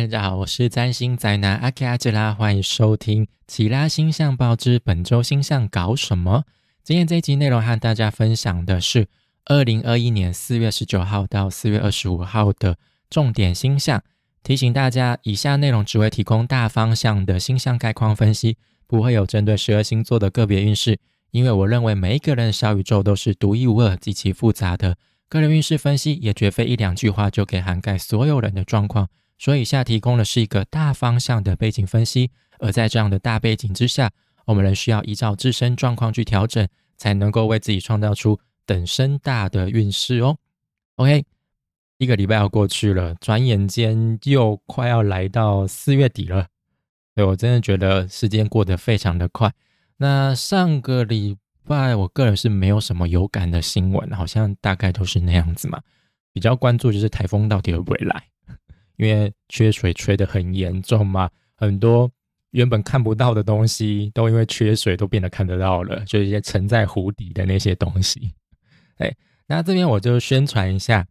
大家好，我是占星宅男阿 K 阿吉拉，欢迎收听《奇拉星象报》之本周星象搞什么？今天这一集内容和大家分享的是二零二一年四月十九号到四月二十五号的重点星象。提醒大家，以下内容只会提供大方向的星象概况分析，不会有针对十二星座的个别运势。因为我认为每一个人的小宇宙都是独一无二、极其复杂的，个人运势分析也绝非一两句话就可以涵盖所有人的状况。所以，下提供的是一个大方向的背景分析，而在这样的大背景之下，我们仍需要依照自身状况去调整，才能够为自己创造出等身大的运势哦。OK，一个礼拜要过去了，转眼间又快要来到四月底了，对我真的觉得时间过得非常的快。那上个礼拜，我个人是没有什么有感的新闻，好像大概都是那样子嘛，比较关注就是台风到底会不会来。因为缺水缺得很严重嘛，很多原本看不到的东西都因为缺水都变得看得到了，就一些沉在湖底的那些东西。哎，那这边我就宣传一下，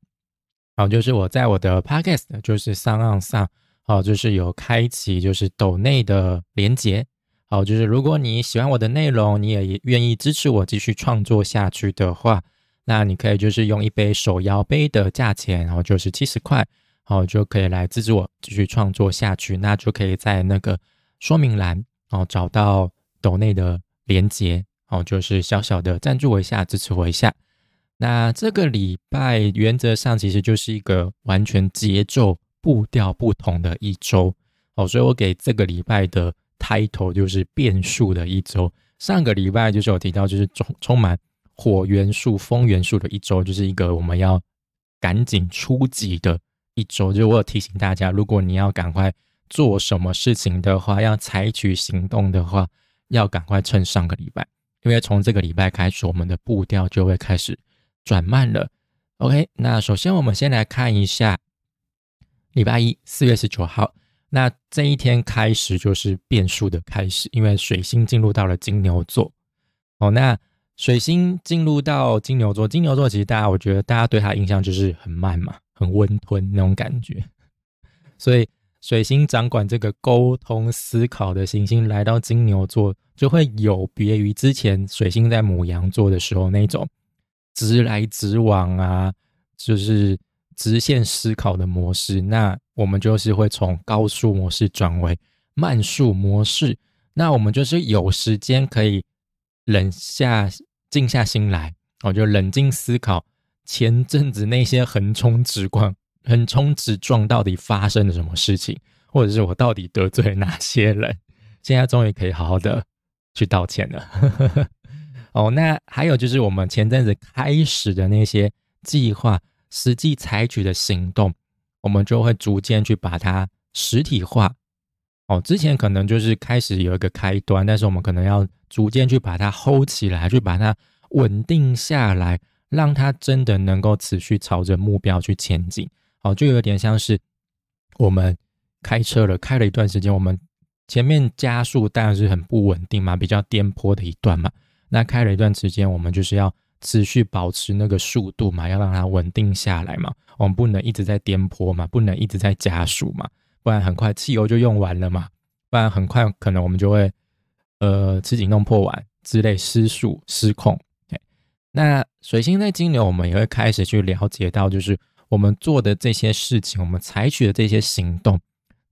好，就是我在我的 podcast 就是上岸上，好，就是有开启就是抖内的连接，好，就是如果你喜欢我的内容，你也愿意支持我继续创作下去的话，那你可以就是用一杯手摇杯的价钱，然后就是七十块。哦，就可以来支持我继续创作下去，那就可以在那个说明栏哦找到抖内的连接哦，就是小小的赞助我一下，支持我一下。那这个礼拜原则上其实就是一个完全节奏步调不同的一周哦，所以我给这个礼拜的 title 就是变数的一周。上个礼拜就是有提到，就是充充满火元素、风元素的一周，就是一个我们要赶紧出击的。一周，就我有提醒大家，如果你要赶快做什么事情的话，要采取行动的话，要赶快趁上个礼拜，因为从这个礼拜开始，我们的步调就会开始转慢了。OK，那首先我们先来看一下礼拜一，四月十九号，那这一天开始就是变数的开始，因为水星进入到了金牛座。哦，那水星进入到金牛座，金牛座其实大家，我觉得大家对他印象就是很慢嘛。很温吞那种感觉，所以水星掌管这个沟通思考的行星来到金牛座，就会有别于之前水星在母羊座的时候那种直来直往啊，就是直线思考的模式。那我们就是会从高速模式转为慢速模式。那我们就是有时间可以冷下、静下心来，我就冷静思考。前阵子那些横冲直撞、横冲直撞到底发生了什么事情，或者是我到底得罪了哪些人？现在终于可以好好的去道歉了。哦，那还有就是我们前阵子开始的那些计划，实际采取的行动，我们就会逐渐去把它实体化。哦，之前可能就是开始有一个开端，但是我们可能要逐渐去把它 hold 起来，去把它稳定下来。让它真的能够持续朝着目标去前进，好，就有点像是我们开车了，开了一段时间，我们前面加速当然是很不稳定嘛，比较颠簸的一段嘛。那开了一段时间，我们就是要持续保持那个速度嘛，要让它稳定下来嘛。我们不能一直在颠簸嘛，不能一直在加速嘛，不然很快汽油就用完了嘛，不然很快可能我们就会呃吃紧弄破碗之类失速失控。那水星在金牛，我们也会开始去了解到，就是我们做的这些事情，我们采取的这些行动，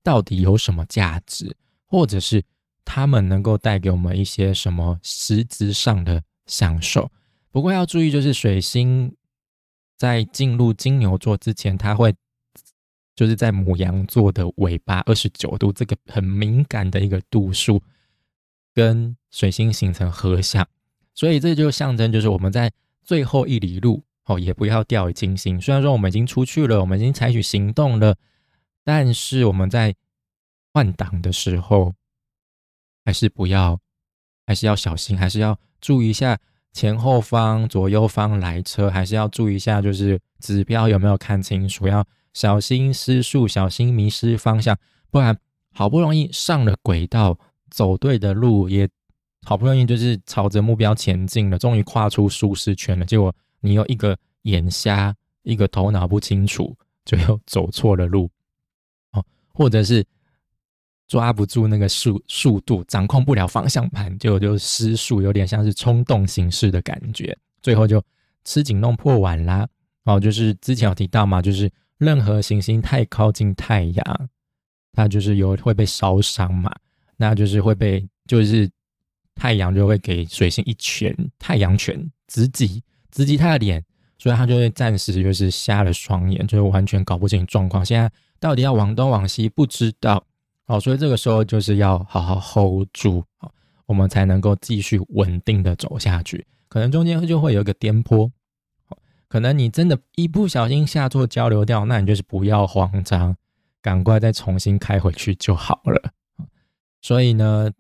到底有什么价值，或者是他们能够带给我们一些什么实质上的享受。不过要注意，就是水星在进入金牛座之前，它会就是在母羊座的尾巴二十九度这个很敏感的一个度数，跟水星形成合相。所以这就象征，就是我们在最后一里路哦，也不要掉以轻心。虽然说我们已经出去了，我们已经采取行动了，但是我们在换挡的时候，还是不要，还是要小心，还是要注意一下前后方、左右方来车，还是要注意一下，就是指标有没有看清楚，要小心失速，小心迷失方向，不然好不容易上了轨道，走对的路也。好不容易就是朝着目标前进了，终于跨出舒适圈了。结果你又一个眼瞎，一个头脑不清楚，最后走错了路。哦，或者是抓不住那个速速度，掌控不了方向盘，就就失速，有点像是冲动行事的感觉，最后就吃紧弄破碗啦。哦，就是之前有提到嘛，就是任何行星太靠近太阳，它就是有会被烧伤嘛，那就是会被就是太阳就会给水星一拳，太阳拳直击直击他的脸，所以他就会暂时就是瞎了双眼，就完全搞不清状况，现在到底要往东往西不知道。哦，所以这个时候就是要好好 hold 住，我们才能够继续稳定的走下去，可能中间就会有一个颠簸。可能你真的一不小心下错交流掉，那你就是不要慌张，赶快再重新开回去就好了。所以呢，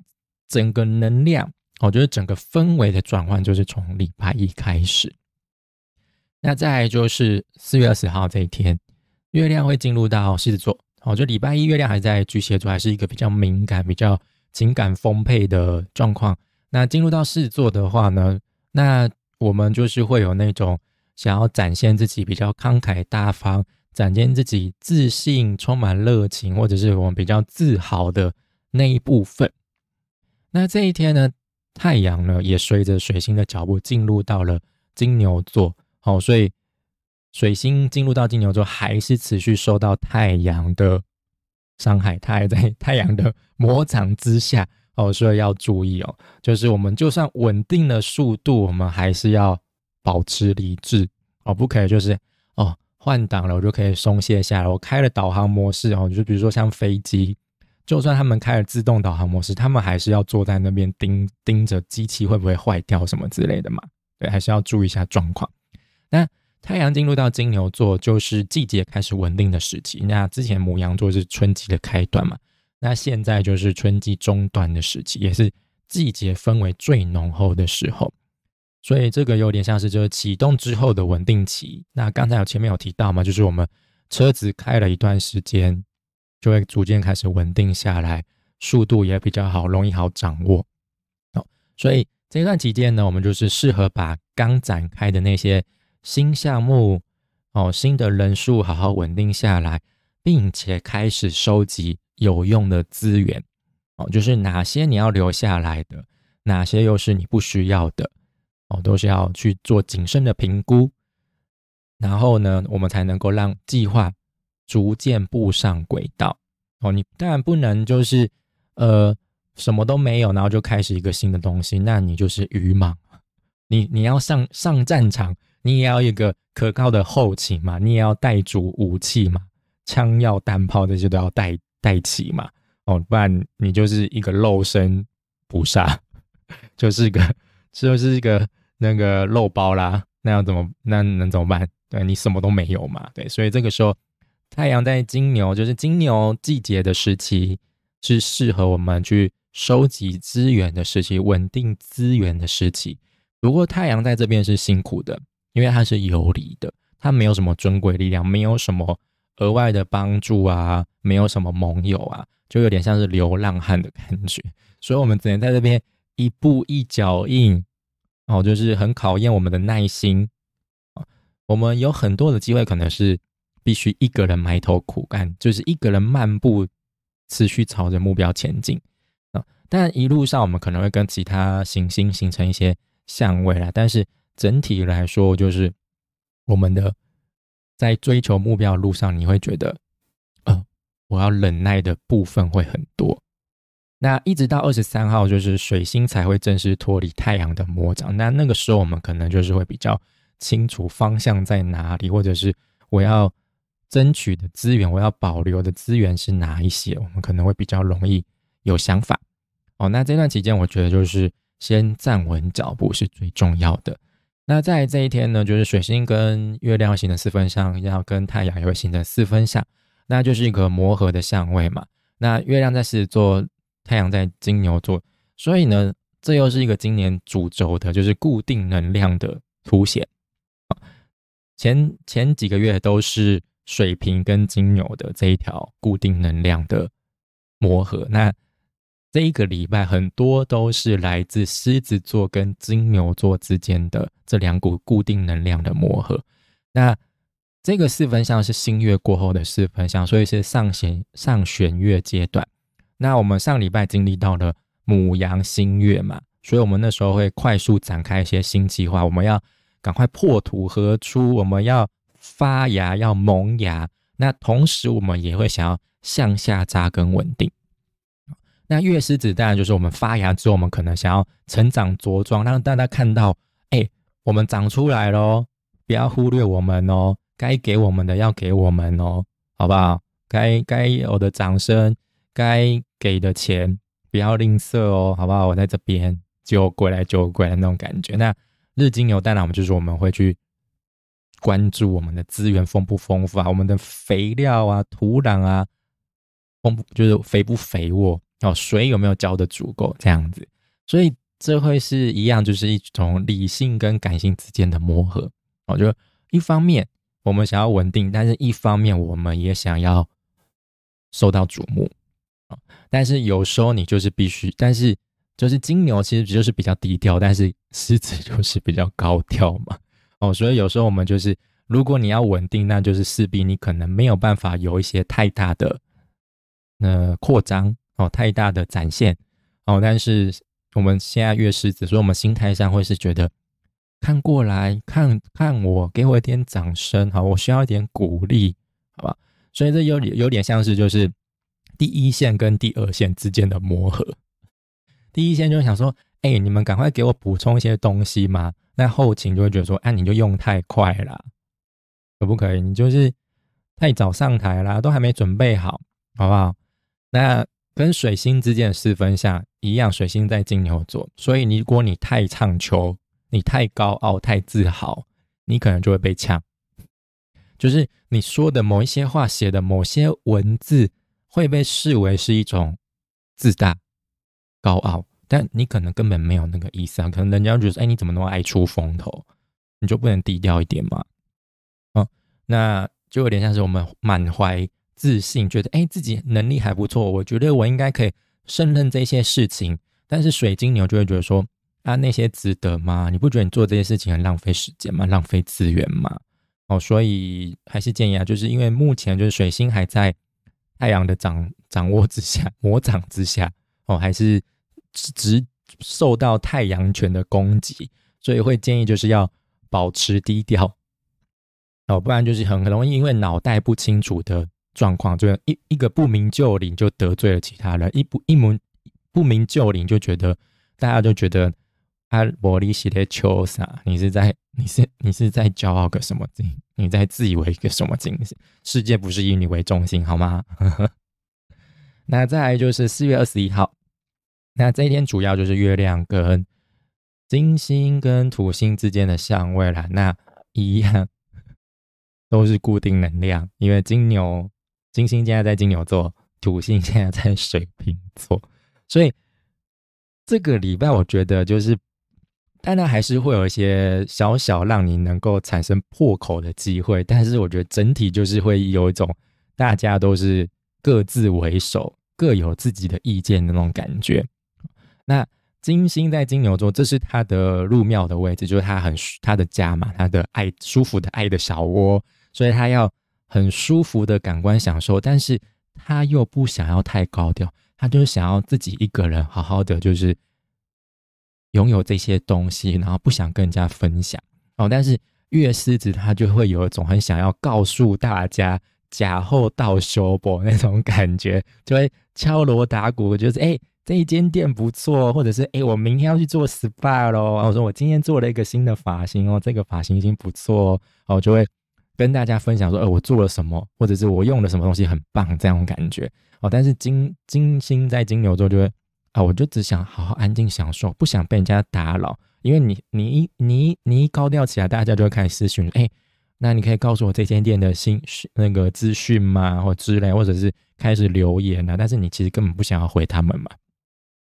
整个能量，我觉得整个氛围的转换就是从礼拜一开始。那再就是四月二十号这一天，月亮会进入到狮子座。哦，就礼拜一月亮还在巨蟹座，还是一个比较敏感、比较情感丰沛的状况。那进入到狮子座的话呢，那我们就是会有那种。想要展现自己比较慷慨大方，展现自己自信、充满热情，或者是我们比较自豪的那一部分。那这一天呢，太阳呢也随着水星的脚步进入到了金牛座。好，所以水星进入到金牛座，还是持续受到太阳的伤害，它还在太阳的 魔掌之下。哦，所以要注意哦，就是我们就算稳定了速度，我们还是要。保持理智哦，不可以就是哦换挡了，我就可以松懈下来。我开了导航模式哦，就比如说像飞机，就算他们开了自动导航模式，他们还是要坐在那边盯盯着机器会不会坏掉什么之类的嘛。对，还是要注意一下状况。那太阳进入到金牛座，就是季节开始稳定的时期。那之前母羊座是春季的开端嘛，那现在就是春季中段的时期，也是季节氛围最浓厚的时候。所以这个有点像是就是启动之后的稳定期。那刚才有前面有提到嘛，就是我们车子开了一段时间，就会逐渐开始稳定下来，速度也比较好，容易好掌握。哦，所以这段期间呢，我们就是适合把刚展开的那些新项目，哦，新的人数好好稳定下来，并且开始收集有用的资源。哦，就是哪些你要留下来的，哪些又是你不需要的。哦，都是要去做谨慎的评估，然后呢，我们才能够让计划逐渐步上轨道。哦，你当然不能就是呃什么都没有，然后就开始一个新的东西，那你就是愚莽。你你要上上战场，你也要一个可靠的后勤嘛，你也要带足武器嘛，枪药弹炮这些都要带带齐嘛。哦，不然你就是一个肉身菩萨，就是个就是一个。那个肉包啦，那要怎么？那能怎么办？对你什么都没有嘛？对，所以这个时候，太阳在金牛，就是金牛季节的时期，是适合我们去收集资源的时期，稳定资源的时期。不过太阳在这边是辛苦的，因为它是游离的，它没有什么尊贵力量，没有什么额外的帮助啊，没有什么盟友啊，就有点像是流浪汉的感觉。所以我们只能在这边一步一脚印。哦，就是很考验我们的耐心！我们有很多的机会，可能是必须一个人埋头苦干，就是一个人漫步，持续朝着目标前进啊！但一路上我们可能会跟其他行星形成一些相位啦，但是整体来说，就是我们的在追求目标路上，你会觉得，呃，我要忍耐的部分会很多。那一直到二十三号，就是水星才会正式脱离太阳的魔掌。那那个时候，我们可能就是会比较清楚方向在哪里，或者是我要争取的资源，我要保留的资源是哪一些，我们可能会比较容易有想法。哦，那这段期间，我觉得就是先站稳脚步是最重要的。那在这一天呢，就是水星跟月亮形成四分相，要跟太阳也会形成四分相，那就是一个磨合的相位嘛。那月亮在狮子座。太阳在金牛座，所以呢，这又是一个今年主轴的，就是固定能量的凸显。前前几个月都是水瓶跟金牛的这一条固定能量的磨合，那这一个礼拜很多都是来自狮子座跟金牛座之间的这两股固定能量的磨合。那这个四分相是新月过后的四分相，所以是上弦上弦月阶段。那我们上礼拜经历到了母羊新月嘛，所以我们那时候会快速展开一些新计划，我们要赶快破土而出，我们要发芽，要萌芽。那同时，我们也会想要向下扎根稳定。那月狮子当然就是我们发芽之后，我们可能想要成长茁壮，让大家看到，哎，我们长出来喽，不要忽略我们哦，该给我们的要给我们哦，好不好？该该有的掌声，该给的钱不要吝啬哦，好不好？我在这边就过来就过来那种感觉。那日金牛当然我们就是我们会去。关注我们的资源丰不丰富啊，我们的肥料啊、土壤啊，丰就是肥不肥沃哦，水有没有浇的足够这样子，所以这会是一样，就是一种理性跟感性之间的磨合哦。就一方面我们想要稳定，但是一方面我们也想要受到瞩目啊。但是有时候你就是必须，但是就是金牛其实就是比较低调，但是狮子就是比较高调嘛。哦，所以有时候我们就是，如果你要稳定，那就是势必你可能没有办法有一些太大的呃扩张哦，太大的展现哦。但是我们现在越狮子，所以我们心态上会是觉得看过来看看我，给我一点掌声，好，我需要一点鼓励，好吧？所以这有有点像是就是第一线跟第二线之间的磨合。第一线就想说，哎，你们赶快给我补充一些东西嘛。那后勤就会觉得说，哎，你就用太快了，可不可以？你就是太早上台啦，都还没准备好，好不好？那跟水星之间的四分相一样，水星在金牛座，所以你如果你太唱秋，你太高傲、太自豪，你可能就会被呛。就是你说的某一些话、写的某些文字，会被视为是一种自大、高傲。但你可能根本没有那个意思啊，可能人家觉得，哎，你怎么那么爱出风头？你就不能低调一点吗？哦，那就有点像是我们满怀自信，觉得，哎，自己能力还不错，我觉得我应该可以胜任这些事情。但是水晶牛就会觉得说，啊，那些值得吗？你不觉得你做这些事情很浪费时间吗？浪费资源吗？哦，所以还是建议啊，就是因为目前就是水星还在太阳的掌掌握之下，魔掌之下，哦，还是。直受到太阳拳的攻击，所以会建议就是要保持低调哦，不然就是很容易因为脑袋不清楚的状况，就一一个不明就里就得罪了其他人，一不一门不明就里就觉得大家就觉得啊，玻璃洗的秋啥？你是在你是你是在骄傲个什么劲？你在自以为一个什么劲？世界不是以你为中心好吗？那再来就是四月二十一号。那这一天主要就是月亮跟金星跟土星之间的相位了。那一样都是固定能量，因为金牛金星现在在金牛座，土星现在在水瓶座，所以这个礼拜我觉得就是，当然还是会有一些小小让你能够产生破口的机会，但是我觉得整体就是会有一种大家都是各自为首，各有自己的意见的那种感觉。那金星在金牛座，这是他的入庙的位置，就是他很他的家嘛，他的爱舒服的爱的小窝，所以他要很舒服的感官享受，但是他又不想要太高调，他就是想要自己一个人好好的，就是拥有这些东西，然后不想跟人家分享哦。但是月狮子他就会有一种很想要告诉大家假后到修补那种感觉，就会敲锣打鼓，就是哎。这一间店不错，或者是哎，我明天要去做 SPA 咯。我说我今天做了一个新的发型哦，这个发型已经不错哦，就会跟大家分享说，呃，我做了什么，或者是我用了什么东西很棒，这样感觉哦。但是金金星在金牛座就会啊，我就只想好好安静享受，不想被人家打扰，因为你你一你你一高调起来，大家就会开始私讯，哎，那你可以告诉我这间店的新那个资讯吗，或之类，或者是开始留言啊，但是你其实根本不想要回他们嘛。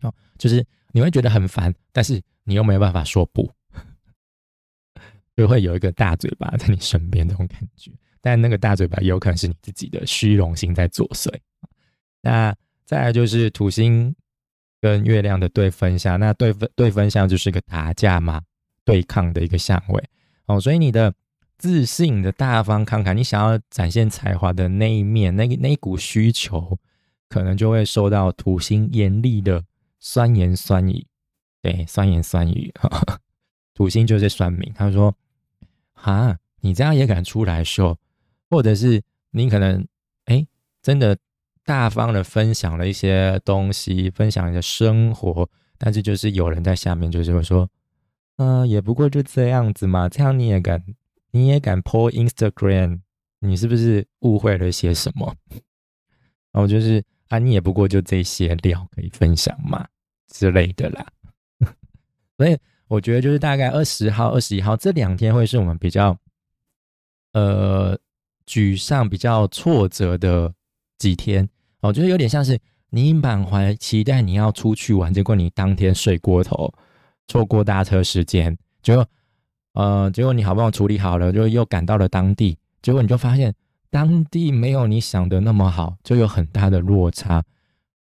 哦，就是你会觉得很烦，但是你又没有办法说不，就会有一个大嘴巴在你身边这种感觉。但那个大嘴巴有可能是你自己的虚荣心在作祟。那再来就是土星跟月亮的对分相，那对分对分相就是一个打架嘛，对抗的一个相位。哦，所以你的自信的大方慷慨，你想要展现才华的那一面，那个那一股需求，可能就会受到土星严厉的酸言酸语。对，酸言酸语，土星就是酸民。他说：“哈，你这样也敢出来说？或者是你可能哎，真的大方的分享了一些东西，分享你的生活，但是就是有人在下面就是会说，嗯，也不过就这样子嘛，这样你也敢，你也敢 po Instagram？你是不是误会了些什么？然 后就是啊，你也不过就这些料可以分享嘛之类的啦。”所以我觉得就是大概二十号、二十一号这两天会是我们比较呃沮丧、比较挫折的几天。我觉得有点像是你满怀期待你要出去玩，结果你当天睡过头，错过搭车时间，结果呃结果你好不容易处理好了，就又赶到了当地，结果你就发现当地没有你想的那么好，就有很大的落差。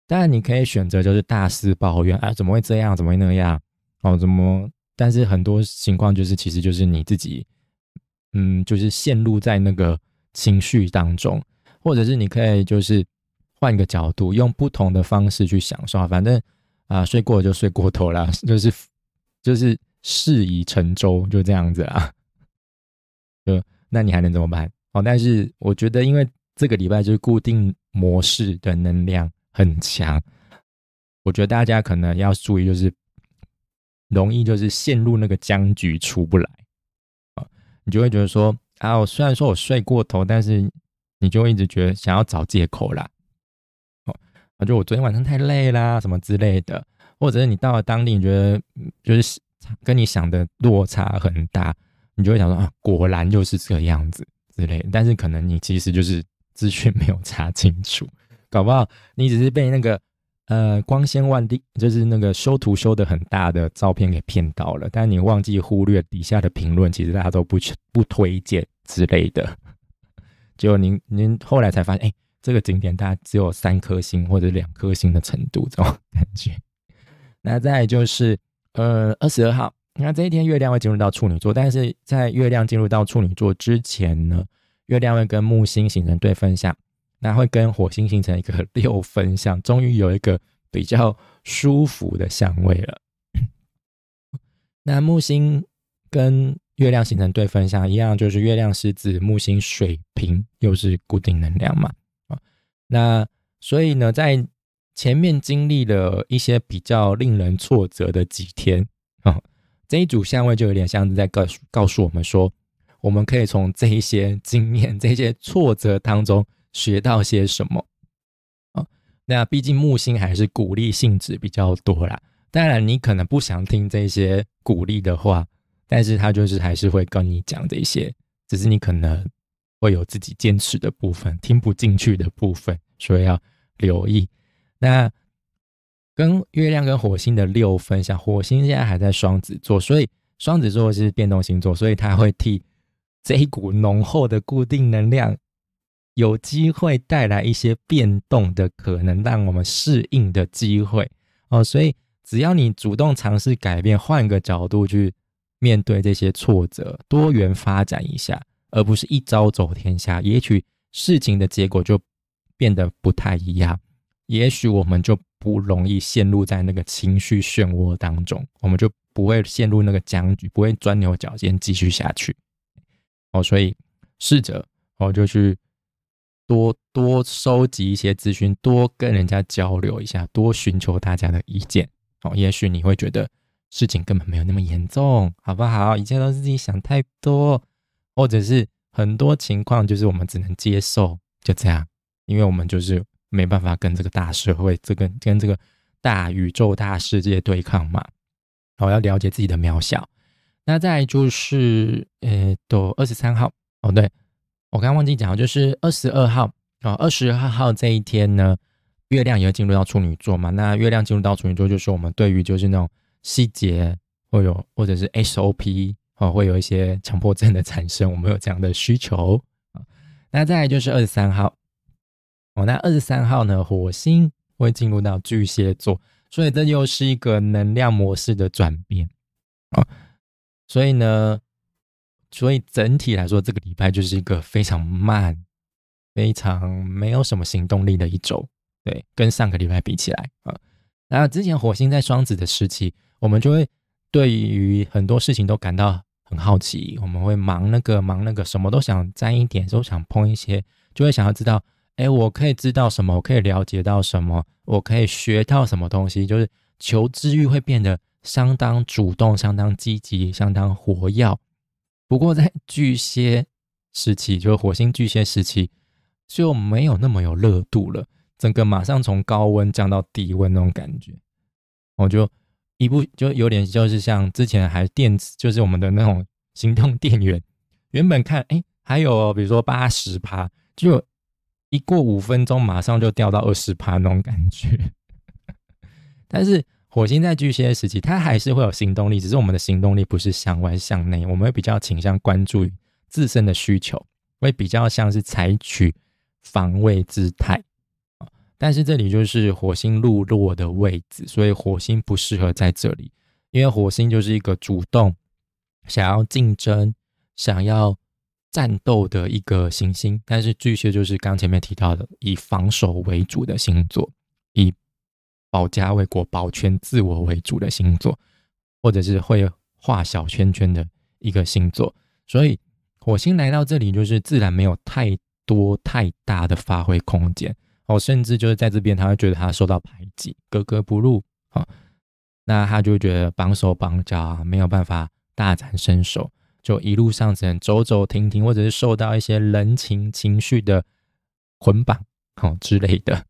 当然你可以选择就是大肆抱怨，啊怎么会这样，怎么会那样？哦，怎么？但是很多情况就是，其实就是你自己，嗯，就是陷入在那个情绪当中，或者是你可以就是换个角度，用不同的方式去享受。反正啊，睡过就睡过头了，就是就是事已成舟，就这样子啊。就那你还能怎么办？哦，但是我觉得，因为这个礼拜就是固定模式的能量很强，我觉得大家可能要注意，就是。容易就是陷入那个僵局出不来啊，你就会觉得说啊，我虽然说我睡过头，但是你就会一直觉得想要找借口啦，哦，就我昨天晚上太累啦，什么之类的，或者是你到了当地，你觉得就是跟你想的落差很大，你就会想说啊，果然就是这个样子之类，但是可能你其实就是资讯没有查清楚，搞不好你只是被那个。呃，光鲜万地，就是那个修图修的很大的照片给骗到了，但你忘记忽略底下的评论，其实大家都不不推荐之类的。结果您您后来才发现，哎，这个景点大概只有三颗星或者两颗星的程度，这种感觉。那再就是呃二十二号，那这一天月亮会进入到处女座，但是在月亮进入到处女座之前呢，月亮会跟木星形成对分相。那会跟火星形成一个 六分相，终于有一个比较舒服的相位了。那木星跟月亮形成对分相一样，就是月亮狮子，木星水瓶，又是固定能量嘛。那所以呢，在前面经历了一些比较令人挫折的几天啊，这一组相位就有点像是在告诉告诉我们说，我们可以从这一些经验、这些挫折当中。学到些什么啊？那毕竟木星还是鼓励性质比较多啦。当然，你可能不想听这些鼓励的话，但是他就是还是会跟你讲这些，只是你可能会有自己坚持的部分，听不进去的部分，所以要留意。那跟月亮跟火星的六分像火星现在还在双子座，所以双子座是变动星座，所以它会替这一股浓厚的固定能量。有机会带来一些变动的可能，让我们适应的机会哦。所以，只要你主动尝试改变，换个角度去面对这些挫折，多元发展一下，而不是一招走天下，也许事情的结果就变得不太一样。也许我们就不容易陷入在那个情绪漩涡当中，我们就不会陷入那个僵局，不会钻牛角尖继续下去。哦，所以试着哦，就去。多多收集一些资讯，多跟人家交流一下，多寻求大家的意见哦。也许你会觉得事情根本没有那么严重，好不好？一切都是自己想太多，或者是很多情况就是我们只能接受，就这样，因为我们就是没办法跟这个大社会、这个跟这个大宇宙、大世界对抗嘛。我要了解自己的渺小。那再就是呃，都二十三号哦，对。我刚忘记讲，就是二十二号啊，二十二号这一天呢，月亮也会进入到处女座嘛。那月亮进入到处女座，就是我们对于就是那种细节会有，或者是 SOP 哦，会有一些强迫症的产生，我们有这样的需求。那再来就是二十三号哦，那二十三号呢，火星会进入到巨蟹座，所以这又是一个能量模式的转变啊。所以呢。所以整体来说，这个礼拜就是一个非常慢、非常没有什么行动力的一周。对，跟上个礼拜比起来啊，那之前火星在双子的时期，我们就会对于很多事情都感到很好奇，我们会忙那个忙那个，什么都想沾一点，都想碰一些，就会想要知道，哎，我可以知道什么，我可以了解到什么，我可以学到什么东西，就是求知欲会变得相当主动、相当积极、相当活跃。不过在巨蟹时期，就是火星巨蟹时期，就没有那么有热度了。整个马上从高温降到低温那种感觉，我就一步就有点就是像之前还电，就是我们的那种行动电源，原本看哎还有比如说八十趴，就一过五分钟马上就掉到二十趴那种感觉。但是火星在巨蟹时期，它还是会有行动力，只是我们的行动力不是向外向内，我们会比较倾向关注于自身的需求，会比较像是采取防卫姿态。但是这里就是火星落落的位置，所以火星不适合在这里，因为火星就是一个主动、想要竞争、想要战斗的一个行星。但是巨蟹就是刚前面提到的，以防守为主的星座，以保家卫国、保全自我为主的星座，或者是会画小圈圈的一个星座。所以火星来到这里，就是自然没有太多太大的发挥空间。哦，甚至就是在这边，他会觉得他受到排挤，格格不入啊。那他就觉得绑手绑脚，没有办法大展身手，就一路上只能走走停停，或者是受到一些人情情绪的捆绑，哦之类的。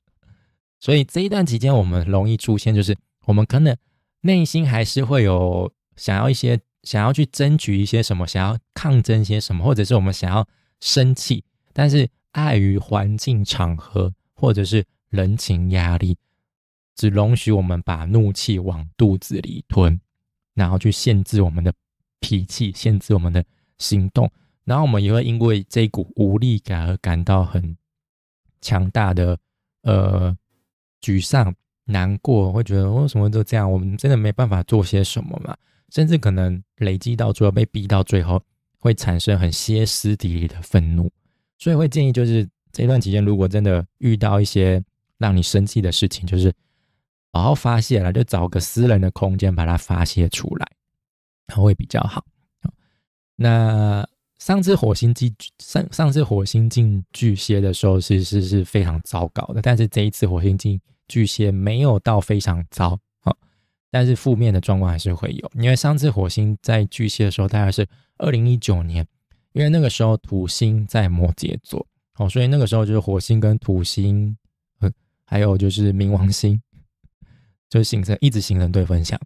所以这一段期间，我们容易出现，就是我们可能内心还是会有想要一些想要去争取一些什么，想要抗争些什么，或者是我们想要生气，但是碍于环境场合。或者是人情压力，只容许我们把怒气往肚子里吞，然后去限制我们的脾气，限制我们的行动，然后我们也会因为这股无力感而感到很强大的呃沮丧、难过，会觉得为什么就这样？我们真的没办法做些什么嘛？甚至可能累积到最后被逼到最后，会产生很歇斯底里的愤怒，所以会建议就是。这段期间，如果真的遇到一些让你生气的事情，就是好好发泄了，就找个私人的空间把它发泄出来，会比较好。那上次火星进上上次火星进巨蟹的时候，其实是非常糟糕的。但是这一次火星进巨蟹没有到非常糟啊，但是负面的状况还是会有。因为上次火星在巨蟹的时候，大概是二零一九年，因为那个时候土星在摩羯座。哦，所以那个时候就是火星跟土星，呃，还有就是冥王星，就形成一直形成对分享。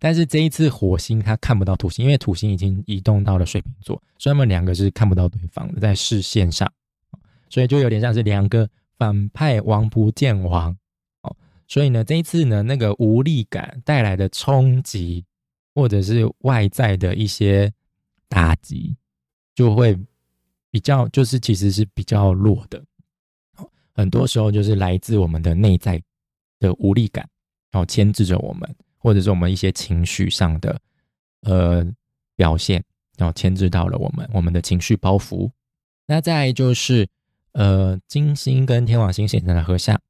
但是这一次火星它看不到土星，因为土星已经移动到了水瓶座，所以他们两个是看不到对方的在视线上，所以就有点像是两个反派王不见王。哦，所以呢，这一次呢，那个无力感带来的冲击，或者是外在的一些打击，就会。比较就是其实是比较弱的，很多时候就是来自我们的内在的无力感，然后牵制着我们，或者是我们一些情绪上的呃表现，然后牵制到了我们我们的情绪包袱。那再就是呃金星跟天王星形成的合相，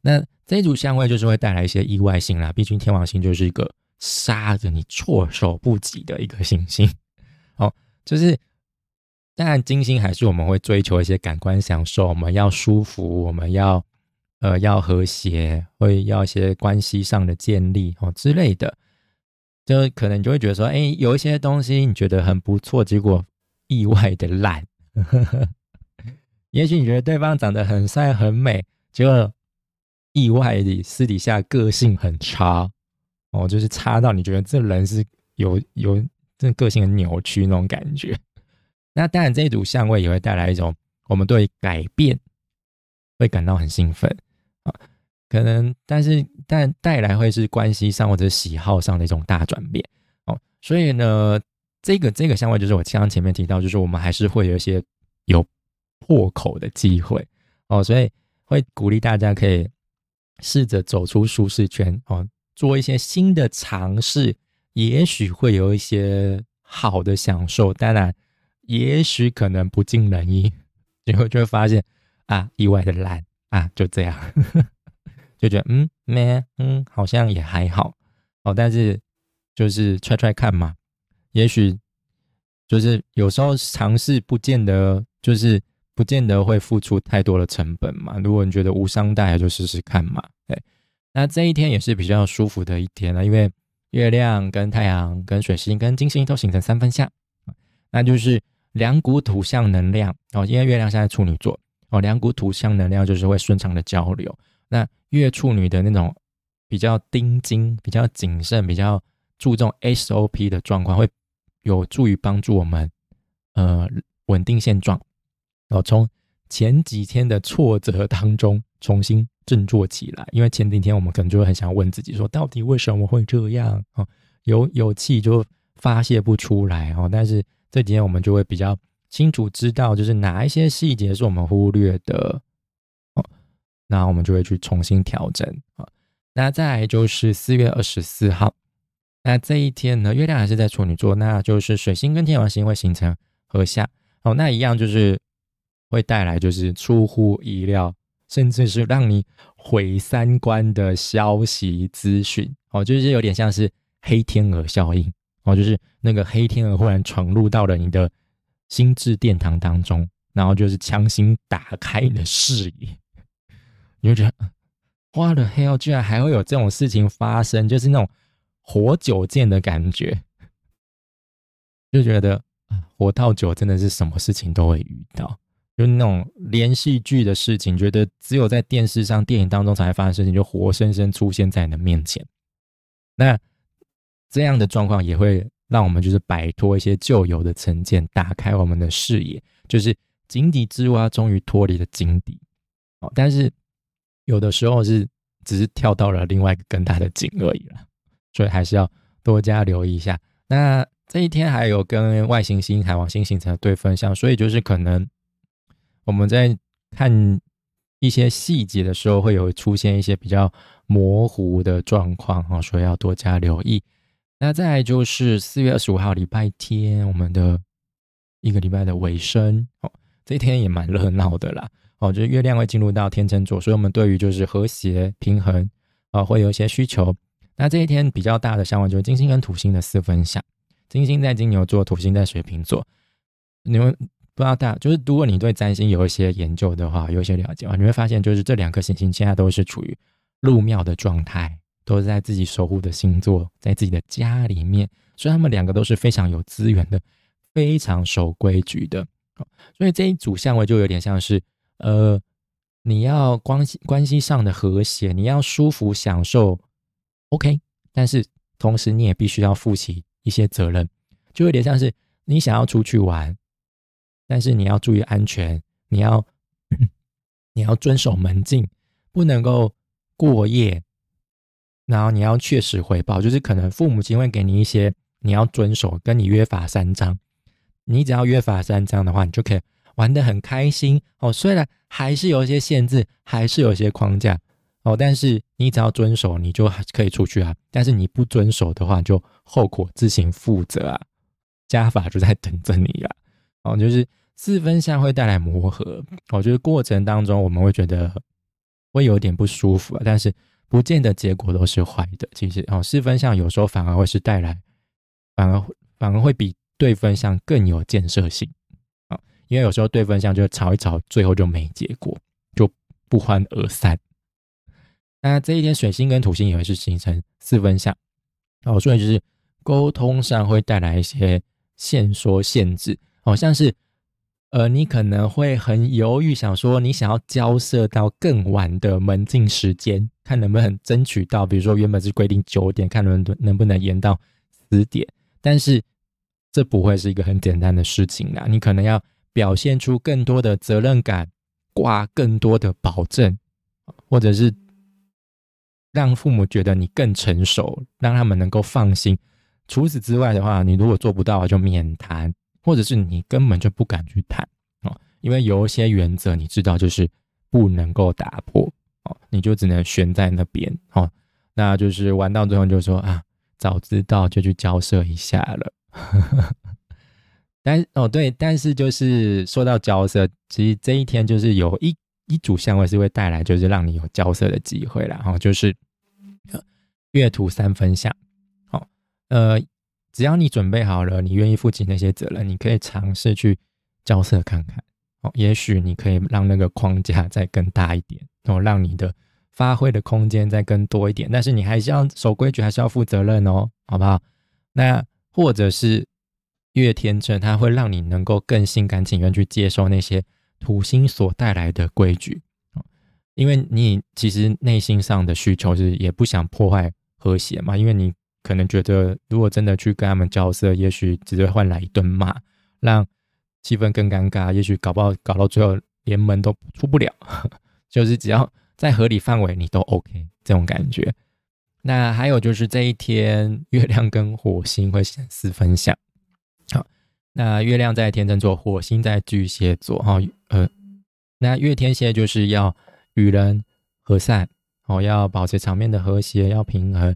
那这一组相位就是会带来一些意外性啦。毕竟天王星就是一个杀着你措手不及的一个行星，哦，就是。当然，金星还是我们会追求一些感官享受，我们要舒服，我们要呃要和谐，会要一些关系上的建立哦之类的。就可能你就会觉得说，哎，有一些东西你觉得很不错，结果意外的烂。也许你觉得对方长得很帅很美，结果意外的私底下个性很差哦，就是差到你觉得这人是有有这个性很扭曲那种感觉。那当然，这一组相位也会带来一种我们对改变会感到很兴奋，可能但是但带来会是关系上或者喜好上的一种大转变哦。所以呢，这个这个相位就是我刚刚前面提到，就是我们还是会有一些有破口的机会哦，所以会鼓励大家可以试着走出舒适圈哦，做一些新的尝试，也许会有一些。好的享受，当然也许可能不尽人意，结果就会发现啊，意外的烂啊，就这样，就觉得嗯咩嗯好像也还好哦，但是就是踹踹看嘛，也许就是有时候尝试不见得就是不见得会付出太多的成本嘛，如果你觉得无伤大雅，就试试看嘛，对。那这一天也是比较舒服的一天了，因为月亮跟太阳、跟水星、跟金星都形成三分相，那就是两股土象能量哦。因为月亮现在处女座哦，两股土象能量就是会顺畅的交流。那月处女的那种比较钉钉、比较谨慎、比较注重 SOP 的状况，会有助于帮助我们呃稳定现状，哦，从前几天的挫折当中重新。振作起来，因为前几天我们可能就会很想问自己说，到底为什么会这样啊？有有气就发泄不出来哦。但是这几天我们就会比较清楚知道，就是哪一些细节是我们忽略的，那我们就会去重新调整啊。那再来就是四月二十四号，那这一天呢，月亮还是在处女座，那就是水星跟天王星会形成合相哦，那一样就是会带来就是出乎意料。甚至是让你毁三观的消息资讯哦，就是有点像是黑天鹅效应哦，就是那个黑天鹅忽然闯入到了你的心智殿堂当中，然后就是强行打开你的视野，你就觉得花了黑哦，居然还会有这种事情发生，就是那种活久见的感觉，就觉得活到久真的是什么事情都会遇到。就那种连续剧的事情，觉得只有在电视上、电影当中才会发生事情，就活生生出现在你的面前。那这样的状况也会让我们就是摆脱一些旧有的成见，打开我们的视野，就是井底之蛙终于脱离了井底。哦，但是有的时候是只是跳到了另外一个更大的井而已了，所以还是要多加留意一下。那这一天还有跟外行星海王星形成的对分相，所以就是可能。我们在看一些细节的时候，会有出现一些比较模糊的状况哈，所以要多加留意。那再就是四月二十五号礼拜天，我们的一个礼拜的尾声哦，这一天也蛮热闹的啦哦，就是月亮会进入到天秤座，所以我们对于就是和谐平衡啊，会有一些需求。那这一天比较大的相关就是金星跟土星的四分相，金星在金牛座，土星在水瓶座，你们。不知道大就是，如果你对占星有一些研究的话，有一些了解的话，你会发现，就是这两颗行星现在都是处于入庙的状态，都是在自己守护的星座，在自己的家里面，所以他们两个都是非常有资源的，非常守规矩的。所以这一组相位就有点像是，呃，你要关系关系上的和谐，你要舒服享受，OK，但是同时你也必须要负起一些责任，就有点像是你想要出去玩。但是你要注意安全，你要 你要遵守门禁，不能够过夜。然后你要确实回报，就是可能父母亲会给你一些你要遵守，跟你约法三章。你只要约法三章的话，你就可以玩得很开心哦。虽然还是有一些限制，还是有一些框架哦，但是你只要遵守，你就可以出去啊。但是你不遵守的话，就后果自行负责啊，加法就在等着你啊。哦，就是。四分相会带来磨合，我觉得过程当中我们会觉得会有点不舒服啊，但是不见得结果都是坏的。其实哦，四分相有时候反而会是带来，反而反而会比对分相更有建设性，因为有时候对分项就吵一吵，最后就没结果，就不欢而散。那这一天水星跟土星也会是形成四分相，哦，所以就是沟通上会带来一些限缩限制，好像是。呃，你可能会很犹豫，想说你想要交涉到更晚的门禁时间，看能不能争取到，比如说原本是规定九点，看能能不能延到十点。但是这不会是一个很简单的事情啦，你可能要表现出更多的责任感，挂更多的保证，或者是让父母觉得你更成熟，让他们能够放心。除此之外的话，你如果做不到，就免谈。或者是你根本就不敢去谈哦，因为有一些原则你知道就是不能够打破哦，你就只能悬在那边哦。那就是玩到最后就说啊，早知道就去交涉一下了。但哦对，但是就是说到交涉，其实这一天就是有一一组相位是会带来，就是让你有交涉的机会啦。哈，就是月图三分相。好，呃，只要你准备好了，你愿意负起那些责任，你可以尝试去交涉看看。哦，也许你可以让那个框架再更大一点，然后让你的发挥的空间再更多一点。但是你还是要守规矩，还是要负责任哦，好不好？那或者是越天真，它会让你能够更心甘情愿去接受那些土星所带来的规矩因为你其实内心上的需求是也不想破坏和谐嘛，因为你可能觉得如果真的去跟他们交涉，也许只会换来一顿骂，让。气氛更尴尬，也许搞不好搞到最后连门都出不了。就是只要在合理范围，你都 OK 这种感觉。那还有就是这一天，月亮跟火星会显四分相。那月亮在天秤座，火星在巨蟹座。哈，呃，那月天蝎就是要与人和善，哦，要保持场面的和谐，要平衡。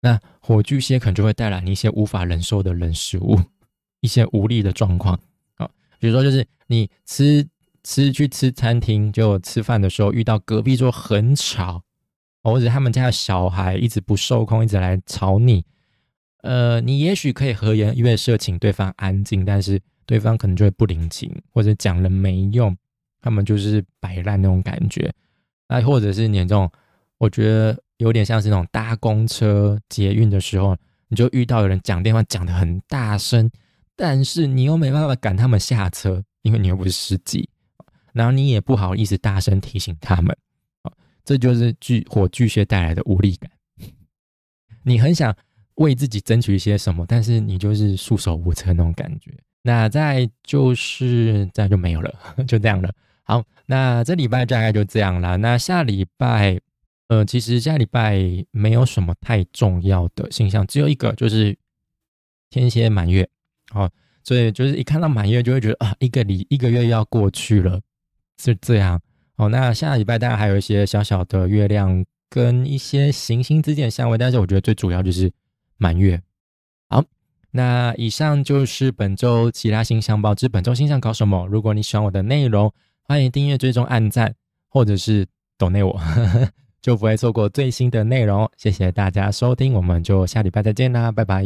那火巨蟹可能就会带来你一些无法忍受的人事物，一些无力的状况。哦比如说，就是你吃吃去吃餐厅，就吃饭的时候遇到隔壁桌很吵，或者他们家的小孩一直不受控，一直来吵你。呃，你也许可以和颜悦色，请对方安静，但是对方可能就会不领情，或者讲了没用，他们就是摆烂那种感觉。那或者是你这种，我觉得有点像是那种搭公车、捷运的时候，你就遇到有人讲电话讲的很大声。但是你又没办法赶他们下车，因为你又不是司机，然后你也不好意思大声提醒他们，这就是巨火巨蟹带来的无力感。你很想为自己争取一些什么，但是你就是束手无策那种感觉。那再就是这样就没有了，就这样了。好，那这礼拜大概就这样了。那下礼拜，呃，其实下礼拜没有什么太重要的现象，只有一个就是天蝎满月。哦，所以就是一看到满月就会觉得啊，一个礼一个月要过去了，是这样。哦，那下礼拜当然还有一些小小的月亮跟一些行星之间的相位，但是我觉得最主要就是满月。好，那以上就是本周其他星象报之本周星象搞什么。如果你喜欢我的内容，欢迎订阅、追踪、按赞，或者是懂内我，就不会错过最新的内容。谢谢大家收听，我们就下礼拜再见啦，拜拜。